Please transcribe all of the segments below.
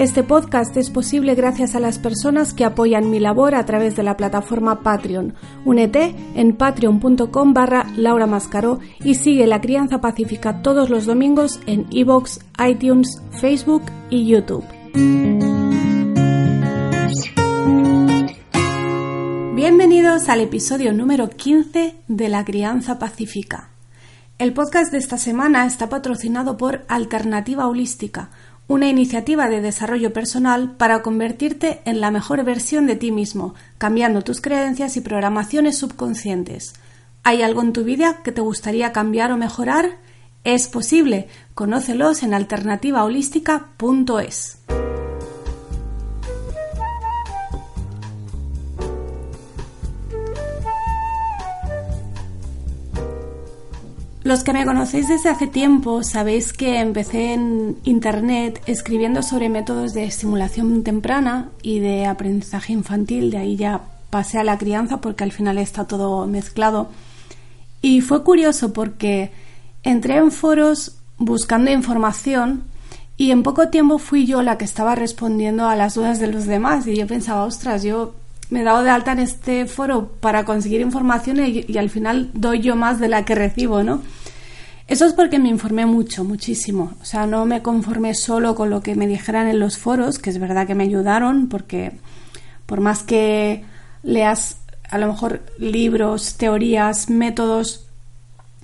Este podcast es posible gracias a las personas que apoyan mi labor a través de la plataforma Patreon. Únete en patreon.com barra Laura Mascaró y sigue La Crianza Pacífica todos los domingos en iVoox, iTunes, Facebook y YouTube. Bienvenidos al episodio número 15 de La Crianza Pacífica. El podcast de esta semana está patrocinado por Alternativa Holística, una iniciativa de desarrollo personal para convertirte en la mejor versión de ti mismo, cambiando tus creencias y programaciones subconscientes. ¿Hay algo en tu vida que te gustaría cambiar o mejorar? Es posible. Conócelos en alternativaholística.es. Los que me conocéis desde hace tiempo sabéis que empecé en Internet escribiendo sobre métodos de estimulación temprana y de aprendizaje infantil, de ahí ya pasé a la crianza porque al final está todo mezclado. Y fue curioso porque entré en foros buscando información y en poco tiempo fui yo la que estaba respondiendo a las dudas de los demás y yo pensaba, ostras, yo me he dado de alta en este foro para conseguir información y, al final doy yo más de la que recibo, ¿no? Eso es porque me informé mucho, muchísimo. O sea, no me conformé solo con lo que me dijeran en los foros, que es verdad que me ayudaron, porque por más que leas a lo mejor libros, teorías, métodos,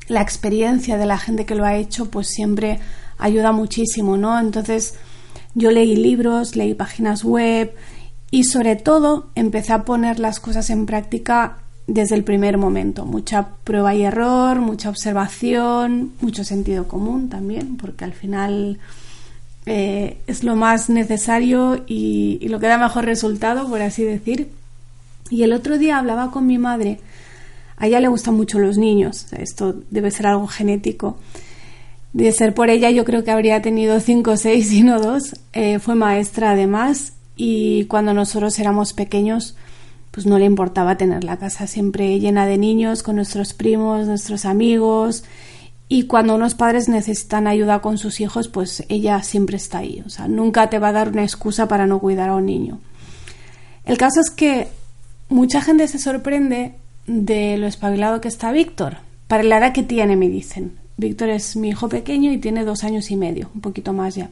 la experiencia de la gente que lo ha hecho, pues siempre ayuda muchísimo, ¿no? Entonces, yo leí libros, leí páginas web, y sobre todo empecé a poner las cosas en práctica desde el primer momento. Mucha prueba y error, mucha observación, mucho sentido común también, porque al final eh, es lo más necesario y, lo que da mejor resultado, por así decir. Y el otro día hablaba con mi madre, a ella le gustan mucho los niños, esto debe ser algo genético. De ser por ella, yo creo que habría tenido cinco o seis y no dos. Eh, fue maestra además y cuando nosotros éramos pequeños pues no le importaba tener la casa siempre llena de niños con nuestros primos, nuestros amigos y cuando unos padres necesitan ayuda con sus hijos pues ella siempre está ahí, o sea, nunca te va a dar una excusa para no cuidar a un niño. El caso es que mucha gente se sorprende de lo espabilado que está Víctor, para la edad que tiene me dicen. Víctor es mi hijo pequeño y tiene dos años y medio, un poquito más ya.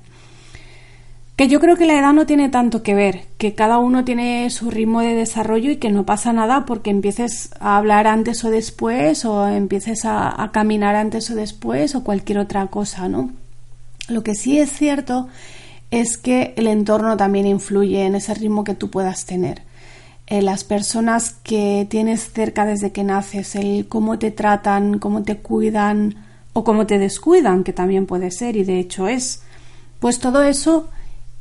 Que yo creo que la edad no tiene tanto que ver, que cada uno tiene su ritmo de desarrollo y que no pasa nada porque empieces a hablar antes o después o empieces a, caminar antes o después o cualquier otra cosa, ¿no? Lo que sí es cierto es que el entorno también influye en ese ritmo que tú puedas tener. Eh, las personas que tienes cerca desde que naces, el cómo te tratan, cómo te cuidan o cómo te descuidan, que también puede ser y de hecho es, pues todo eso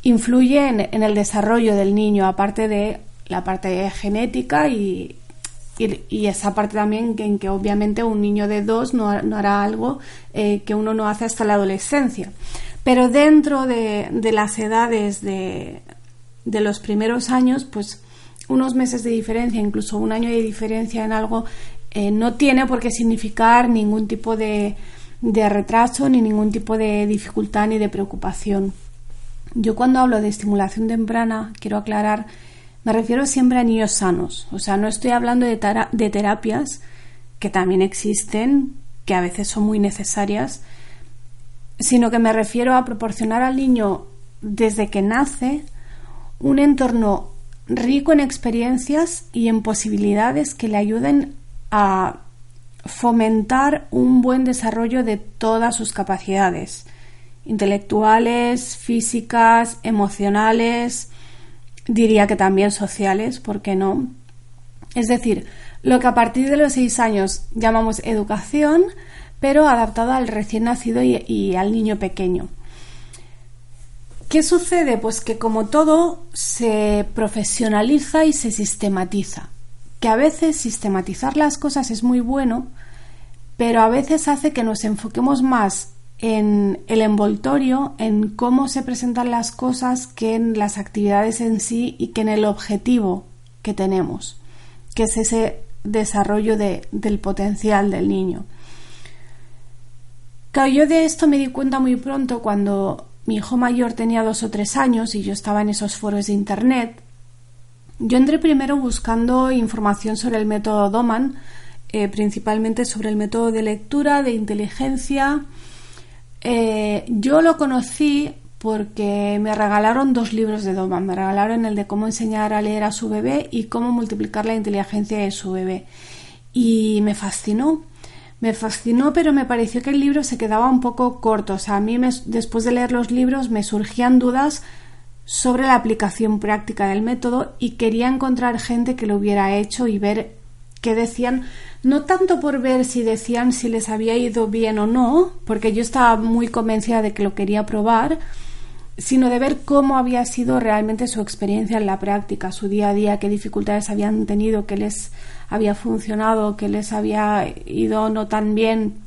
influye en, el desarrollo del niño, aparte de la parte genética y, y, esa parte también en que obviamente un niño de dos no, hará algo eh, que uno no hace hasta la adolescencia. Pero dentro de, las edades de, de, los primeros años, pues unos meses de diferencia, incluso un año de diferencia en algo, eh, no tiene por qué significar ningún tipo de, de retraso, ni ningún tipo de dificultad ni de preocupación. Yo cuando hablo de estimulación temprana, quiero aclarar, me refiero siempre a niños sanos. O sea, no estoy hablando de, de terapias que también existen, que a veces son muy necesarias, sino que me refiero a proporcionar al niño desde que nace un entorno rico en experiencias y en posibilidades que le ayuden a fomentar un buen desarrollo de todas sus capacidades intelectuales, físicas, emocionales, diría que también sociales, ¿por qué no? Es decir, lo que a partir de los seis años llamamos educación, pero adaptada al recién nacido y, y al niño pequeño. ¿Qué sucede? Pues que como todo se profesionaliza y se sistematiza. que a veces sistematizar las cosas es muy bueno, pero a veces hace que nos enfoquemos más en el envoltorio, en cómo se presentan las cosas, que en las actividades en sí y que en el objetivo que tenemos, que es ese desarrollo del potencial del niño. Claro, yo de esto me di cuenta muy pronto cuando mi hijo mayor tenía dos o tres años y yo estaba en esos foros de internet. Yo entré primero buscando información sobre el método Doman, eh, principalmente sobre el método de lectura, de inteligencia. Eh, yo lo conocí porque me regalaron dos libros de Doman. Me regalaron el de cómo enseñar a leer a su bebé y cómo multiplicar la inteligencia de su bebé. Y me fascinó me fascinó, pero me pareció que el libro se quedaba un poco corto. O sea, a mí después de leer los libros me surgían dudas sobre la aplicación práctica del método y quería encontrar gente que lo hubiera hecho y ver qué decían, no tanto por ver si decían si les había ido bien o no, porque yo estaba muy convencida de que lo quería probar, sino de ver cómo había sido realmente su experiencia en la práctica, su día a día, qué dificultades habían tenido, qué les había funcionado, qué les había ido no tan bien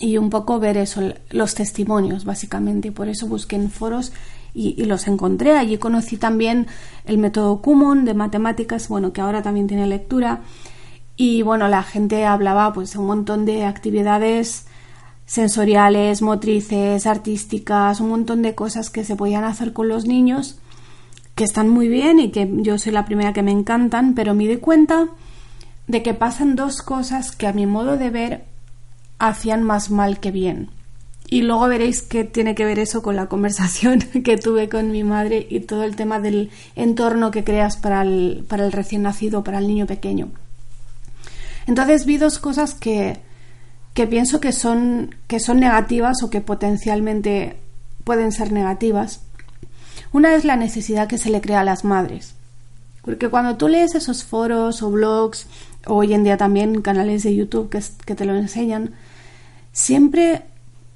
y un poco ver eso, los testimonios básicamente. Y por eso busqué en foros y, los encontré. Allí conocí también el método Kumon de matemáticas, bueno, que ahora también tiene lectura. Y bueno, la gente hablaba pues un montón de actividades sensoriales, motrices, artísticas, un montón de cosas que se podían hacer con los niños que están muy bien y que yo soy la primera que me encantan, pero me di cuenta de que pasan dos cosas que a mi modo de ver hacían más mal que bien. Y luego veréis qué tiene que ver eso con la conversación que tuve con mi madre y todo el tema del entorno que creas para el, para el recién nacido, para el niño pequeño. Entonces vi dos cosas que, que pienso que son, que son negativas o que potencialmente pueden ser negativas. Una es la necesidad que se le crea a las madres. Porque cuando tú lees esos foros o blogs, o hoy en día también canales de YouTube que, que te lo enseñan, siempre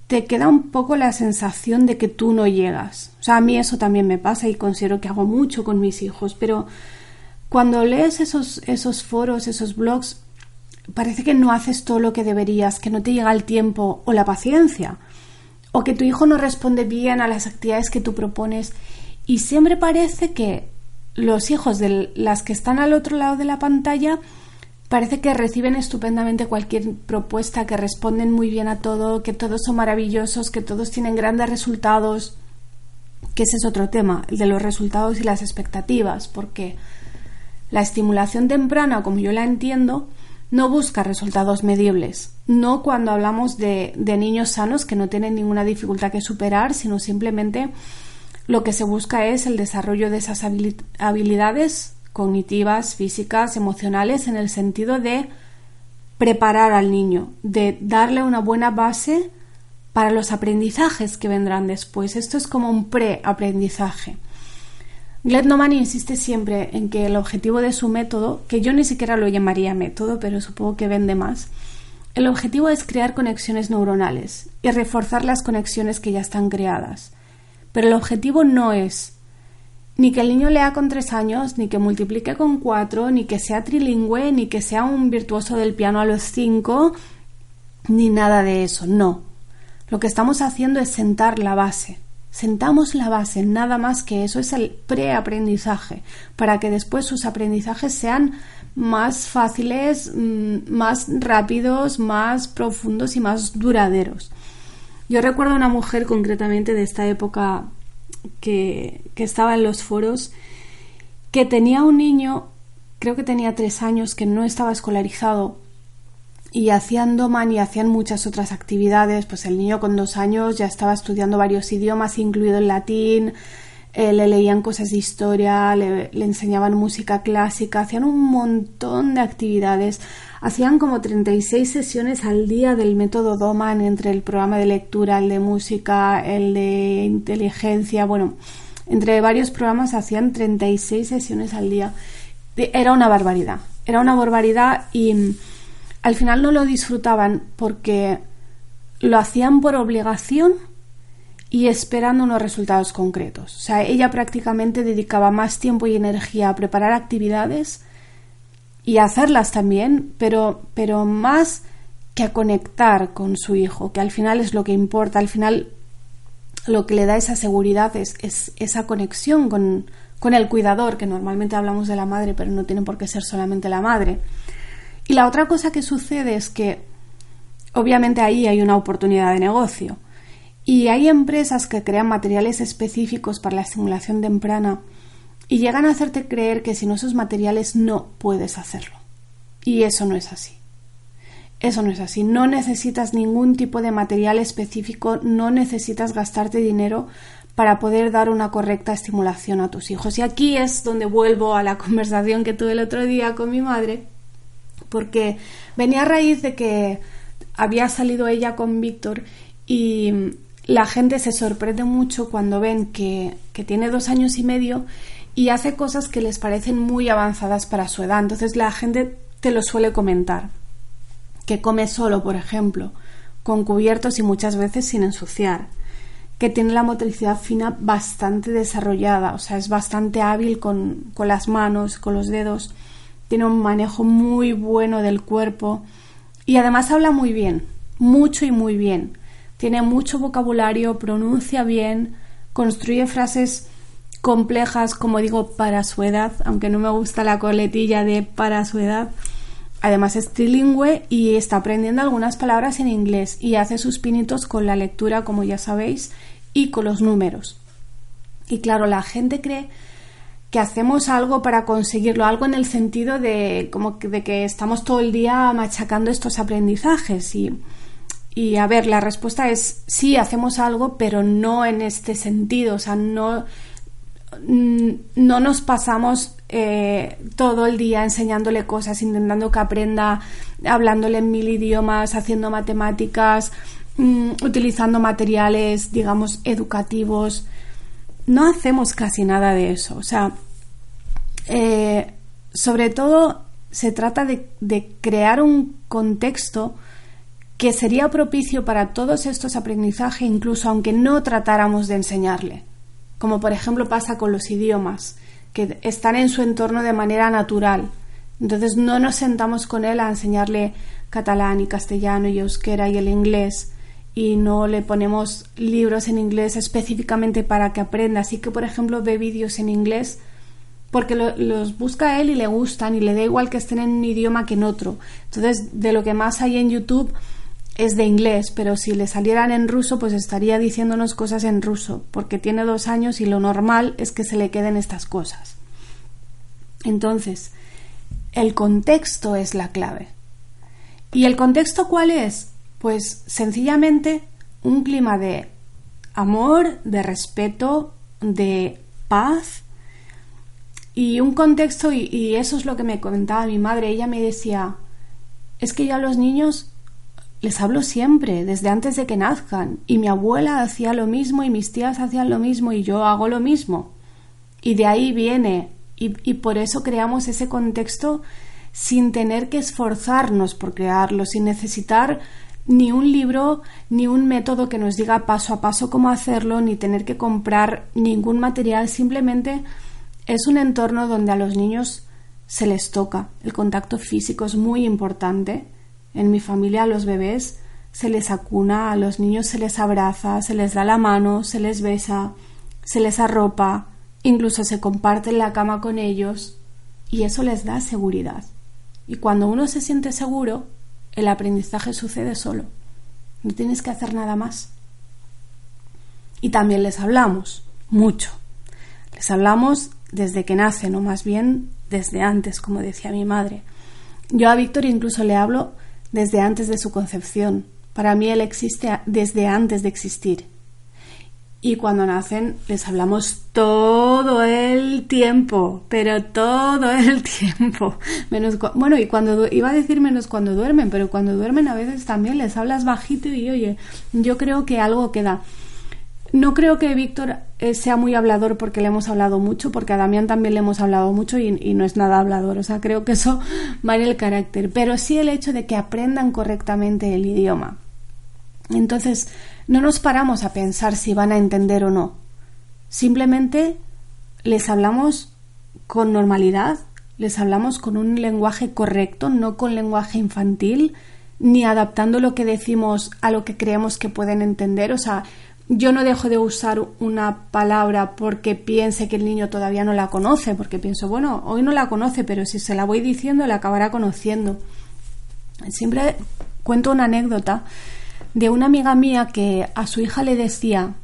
te queda un poco la sensación de que tú no llegas. O sea, a mí eso también me pasa y considero que hago mucho con mis hijos, pero cuando lees esos, esos foros, esos blogs, parece que no haces todo lo que deberías, que no te llega el tiempo o la paciencia, o que tu hijo no responde bien a las actividades que tú propones. Y siempre parece que los hijos de las que están al otro lado de la pantalla parece que reciben estupendamente cualquier propuesta, que responden muy bien a todo, que todos son maravillosos, que todos tienen grandes resultados, que ese es otro tema, el de los resultados y las expectativas, porque la estimulación temprana, como yo la entiendo, no busca resultados medibles, no cuando hablamos de, niños sanos que no tienen ninguna dificultad que superar, sino simplemente lo que se busca es el desarrollo de esas habilidades cognitivas, físicas, emocionales, en el sentido de preparar al niño, de darle una buena base para los aprendizajes que vendrán después. Esto es como un preaprendizaje. Glednoman insiste siempre en que el objetivo de su método, que yo ni siquiera lo llamaría método, pero supongo que vende más, el objetivo es crear conexiones neuronales y reforzar las conexiones que ya están creadas. Pero el objetivo no es ni que el niño lea con tres años, ni que multiplique con cuatro, ni que sea trilingüe, ni que sea un virtuoso del piano a los cinco, ni nada de eso, no. Lo que estamos haciendo es sentar la base sentamos la base, nada más que eso es el preaprendizaje, para que después sus aprendizajes sean más fáciles, mm, más rápidos, más profundos y más duraderos. Yo recuerdo a una mujer concretamente de esta época que, que estaba en los foros que tenía un niño, creo que tenía tres años, que no estaba escolarizado y hacían doman y hacían muchas otras actividades. Pues el niño con dos años ya estaba estudiando varios idiomas, incluido el latín, eh, le leían cosas de historia, le, enseñaban música clásica, hacían un montón de actividades. Hacían como 36 sesiones al día del método Doman entre el programa de lectura, el de música, el de inteligencia, bueno, entre varios programas hacían 36 sesiones al día. Era una barbaridad, era una barbaridad y al final no lo disfrutaban porque lo hacían por obligación y esperando unos resultados concretos. O sea, ella prácticamente dedicaba más tiempo y energía a preparar actividades y hacerlas también, pero, pero más que a conectar con su hijo, que al final es lo que importa, al final lo que le da esa seguridad es, es esa conexión con, con el cuidador, que normalmente hablamos de la madre, pero no tiene por qué ser solamente la madre. Y la otra cosa que sucede es que obviamente ahí hay una oportunidad de negocio. Y hay empresas que crean materiales específicos para la estimulación temprana y llegan a hacerte creer que sin esos materiales no puedes hacerlo. Y eso no es así. Eso no es así. No necesitas ningún tipo de material específico, no necesitas gastarte dinero para poder dar una correcta estimulación a tus hijos. Y aquí es donde vuelvo a la conversación que tuve el otro día con mi madre, porque venía a raíz de que había salido ella con Víctor y la gente se sorprende mucho cuando ven que, tiene dos años y medio y hace cosas que les parecen muy avanzadas para su edad. Entonces la gente te lo suele comentar. Que come solo, por ejemplo, con cubiertos y muchas veces sin ensuciar. Que tiene la motricidad fina bastante desarrollada, o sea, es bastante hábil con, con las manos, con los dedos. Tiene un manejo muy bueno del cuerpo y además habla muy bien, mucho y muy bien. Tiene mucho vocabulario, pronuncia bien, construye frases complejas, como digo, para su edad, aunque no me gusta la coletilla de para su edad. Además es trilingüe y está aprendiendo algunas palabras en inglés y hace sus pinitos con la lectura, como ya sabéis, y con los números. Y claro, la gente cree que hacemos algo para conseguirlo, algo en el sentido de como que, de que estamos todo el día machacando estos aprendizajes y, y a ver, la respuesta es sí, hacemos algo, pero no en este sentido, o sea, no, no nos pasamos eh, todo el día enseñándole cosas, intentando que aprenda, hablándole en mil idiomas, haciendo matemáticas, mm, utilizando materiales, digamos, educativos. No hacemos casi nada de eso. O sea, eh, sobre todo se trata de, crear un contexto que sería propicio para todos estos aprendizajes, incluso aunque no tratáramos de enseñarle, como por ejemplo pasa con los idiomas, que están en su entorno de manera natural. Entonces no nos sentamos con él a enseñarle catalán y castellano y euskera y el inglés y no le ponemos libros en inglés específicamente para que aprenda. Así que, por ejemplo, ve vídeos en inglés porque los busca él y le gustan y le da igual que estén en un idioma que en otro. Entonces, de lo que más hay en YouTube es de inglés, pero si le salieran en ruso, pues estaría diciéndonos cosas en ruso, porque tiene dos años y lo normal es que se le queden estas cosas. Entonces, el contexto es la clave. ¿Y el contexto cuál es? Pues sencillamente un clima de amor, de respeto, de paz, y un contexto, y, eso es lo que me comentaba mi madre, ella me decía, es que yo a los niños les hablo siempre, desde antes de que nazcan, y mi abuela hacía lo mismo y mis tías hacían lo mismo y yo hago lo mismo. Y de ahí viene, y, y por eso creamos ese contexto sin tener que esforzarnos por crearlo, sin necesitar ni un libro, ni un método que nos diga paso a paso cómo hacerlo, ni tener que comprar ningún material, simplemente es un entorno donde a los niños se les toca. El contacto físico es muy importante. En mi familia a los bebés se les acuna, a los niños se les abraza, se les da la mano, se les besa, se les arropa, incluso se comparte la cama con ellos y eso les da seguridad. Y cuando uno se siente seguro, el aprendizaje sucede solo. No tienes que hacer nada más. Y también les hablamos, mucho. Les hablamos desde que nace, no más bien desde antes, como decía mi madre. Yo a Víctor incluso le hablo desde antes de su concepción. Para mí él existe desde antes de existir. Y cuando nacen les hablamos todo el tiempo, pero todo el tiempo. Menos bueno, y cuando iba a decir menos cuando duermen, pero cuando duermen a veces también les hablas bajito y oye, yo creo que algo queda. No creo que Víctor eh, sea muy hablador porque le hemos hablado mucho, porque a Damián también le hemos hablado mucho y, no es nada hablador. O sea, creo que eso va en el carácter. Pero sí el hecho de que aprendan correctamente el idioma. Entonces, no nos paramos a pensar si van a entender o no. Simplemente les hablamos con normalidad les hablamos con un lenguaje correcto, no con lenguaje infantil, ni adaptando lo que decimos a lo que creemos que pueden entender. O sea, yo no dejo de usar una palabra porque piense que el niño todavía no la conoce, porque pienso, bueno, hoy no la conoce, pero si se la voy diciendo, la acabará conociendo. Siempre cuento una anécdota de una amiga mía que a su hija le decía,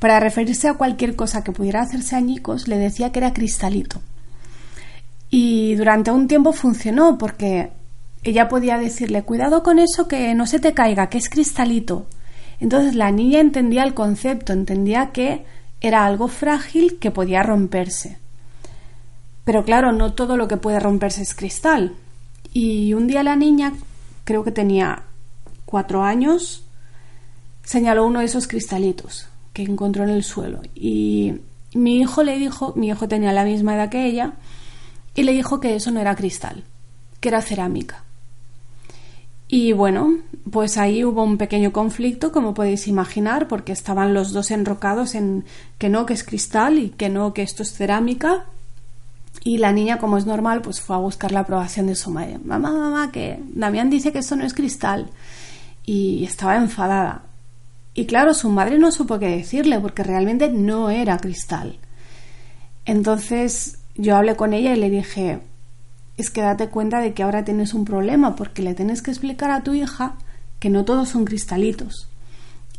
para referirse a cualquier cosa que pudiera hacerse añicos, le decía que era cristalito. Y durante un tiempo funcionó porque ella podía decirle, cuidado con eso que no se te caiga, que es cristalito. Entonces la niña entendía el concepto, entendía que era algo frágil que podía romperse. Pero claro, no todo lo que puede romperse es cristal. Y un día la niña, creo que tenía cuatro años, señaló uno de esos cristalitos que encontró en el suelo. Y mi hijo le dijo, mi hijo tenía la misma edad que ella, y le dijo que eso no era cristal, que era cerámica. Y bueno, pues ahí hubo un pequeño conflicto, como podéis imaginar, porque estaban los dos enrocados en que no, que es cristal y que no, que esto es cerámica. Y la niña, como es normal, pues fue a buscar la aprobación de su madre. Mamá, mamá, que Damián dice que esto no es cristal. Y estaba enfadada. Y claro, su madre no supo qué decirle, porque realmente no era cristal. Entonces yo hablé con ella y le dije, es que date cuenta de que ahora tienes un problema porque le tienes que explicar a tu hija que no todos son cristalitos.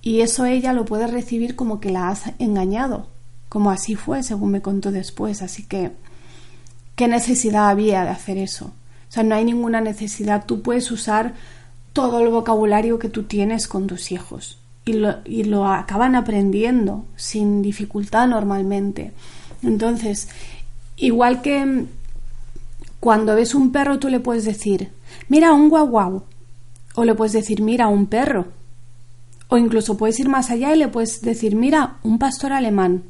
Y eso ella lo puede recibir como que la has engañado, como así fue, según me contó después. Así que, ¿qué necesidad había de hacer eso? O sea, no hay ninguna necesidad. Tú puedes usar todo el vocabulario que tú tienes con tus hijos y lo, y lo acaban aprendiendo sin dificultad normalmente. Entonces, Igual que cuando ves un perro tú le puedes decir, mira un guau guau. O le puedes decir, mira un perro. O incluso puedes ir más allá y le puedes decir, mira un pastor alemán.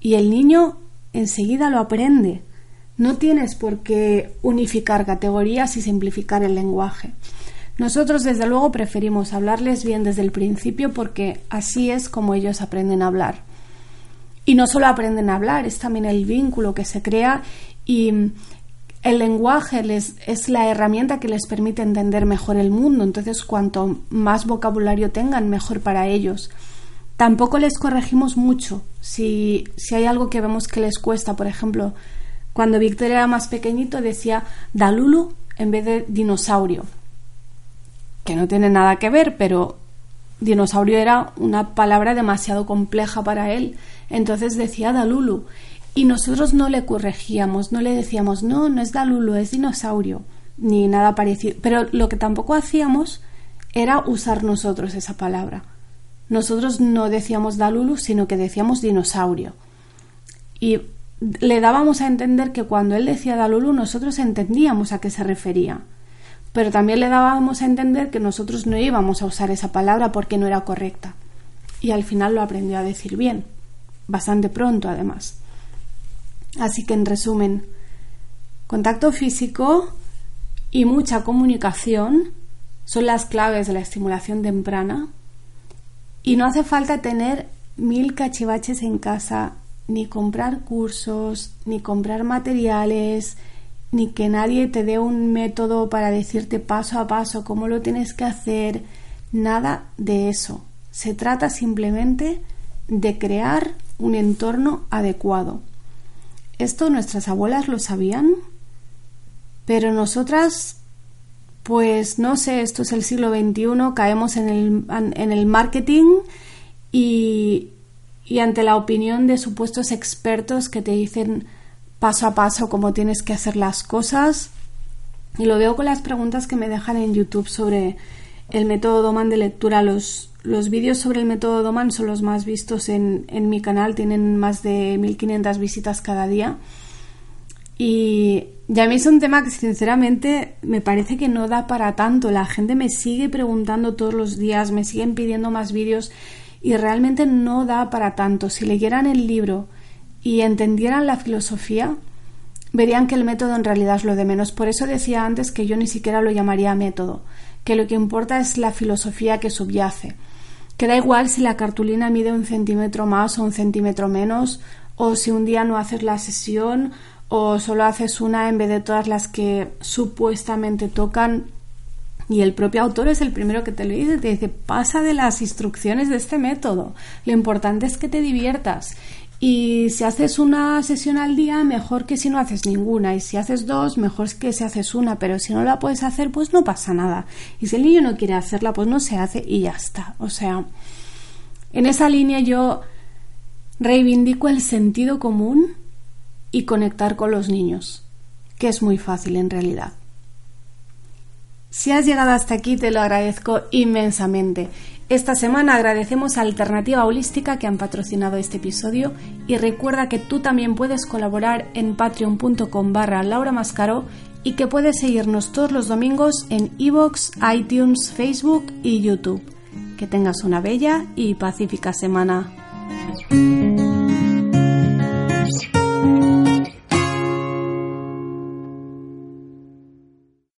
Y el niño enseguida lo aprende. No tienes por qué unificar categorías y simplificar el lenguaje. Nosotros desde luego preferimos hablarles bien desde el principio porque así es como ellos aprenden a hablar. Y no solo aprenden a hablar, es también el vínculo que se crea y el lenguaje les, es la herramienta que les permite entender mejor el mundo. Entonces, cuanto más vocabulario tengan, mejor para ellos. Tampoco les corregimos mucho. Si, si hay algo que vemos que les cuesta, por ejemplo, cuando Víctor era más pequeñito decía Dalulu en vez de dinosaurio. Que no tiene nada que ver, pero dinosaurio era una palabra demasiado compleja para él entonces decía Dalulu. Y nosotros no le corregíamos, no le decíamos, no, no es Dalulu, es dinosaurio, ni nada parecido. Pero lo que tampoco hacíamos era usar nosotros esa palabra. Nosotros no decíamos Dalulu, sino que decíamos dinosaurio. Y le dábamos a entender que cuando él decía Dalulu, nosotros entendíamos a qué se refería. Pero también le dábamos a entender que nosotros no íbamos a usar esa palabra porque no era correcta. Y al final lo aprendió a decir bien bastante pronto además. Así que en resumen, contacto físico y mucha comunicación son las claves de la estimulación temprana y no hace falta tener mil cachivaches en casa, ni comprar cursos, ni comprar materiales, ni que nadie te dé un método para decirte paso a paso cómo lo tienes que hacer, nada de eso. Se trata simplemente de crear un entorno adecuado. Esto nuestras abuelas lo sabían, pero nosotras, pues no sé, esto es el siglo XXI, caemos en el, en el marketing y, y ante la opinión de supuestos expertos que te dicen paso a paso cómo tienes que hacer las cosas. Y lo veo con las preguntas que me dejan en YouTube sobre el método Doman de lectura los, los vídeos sobre el método Doman son los más vistos en, mi canal, tienen más de 1500 visitas cada día. Y ya a mí es un tema que sinceramente me parece que no da para tanto. La gente me sigue preguntando todos los días, me siguen pidiendo más vídeos y realmente no da para tanto. Si leyeran el libro y entendieran la filosofía, verían que el método en realidad es lo de menos. Por eso decía antes que yo ni siquiera lo llamaría método, que lo que importa es la filosofía que subyace que da igual si la cartulina mide un centímetro más o un centímetro menos, o si un día no haces la sesión, o solo haces una en vez de todas las que supuestamente tocan y el propio autor es el primero que te lo dice, te dice, pasa de las instrucciones de este método. Lo importante es que te diviertas. Y si haces una sesión al día, mejor que si no haces ninguna. Y si haces dos, mejor que si haces una. Pero si no la puedes hacer, pues no pasa nada. Y si el niño no quiere hacerla, pues no se hace y ya está. O sea, en esa línea yo reivindico el sentido común y conectar con los niños, que es muy fácil en realidad. Si has llegado hasta aquí te lo agradezco inmensamente. Esta semana agradecemos a Alternativa Holística que han patrocinado este episodio y recuerda que tú también puedes colaborar en patreon.com barra Laura Mascaro y que puedes seguirnos todos los domingos en iVoox, iTunes, Facebook y YouTube. Que tengas una bella y pacífica semana.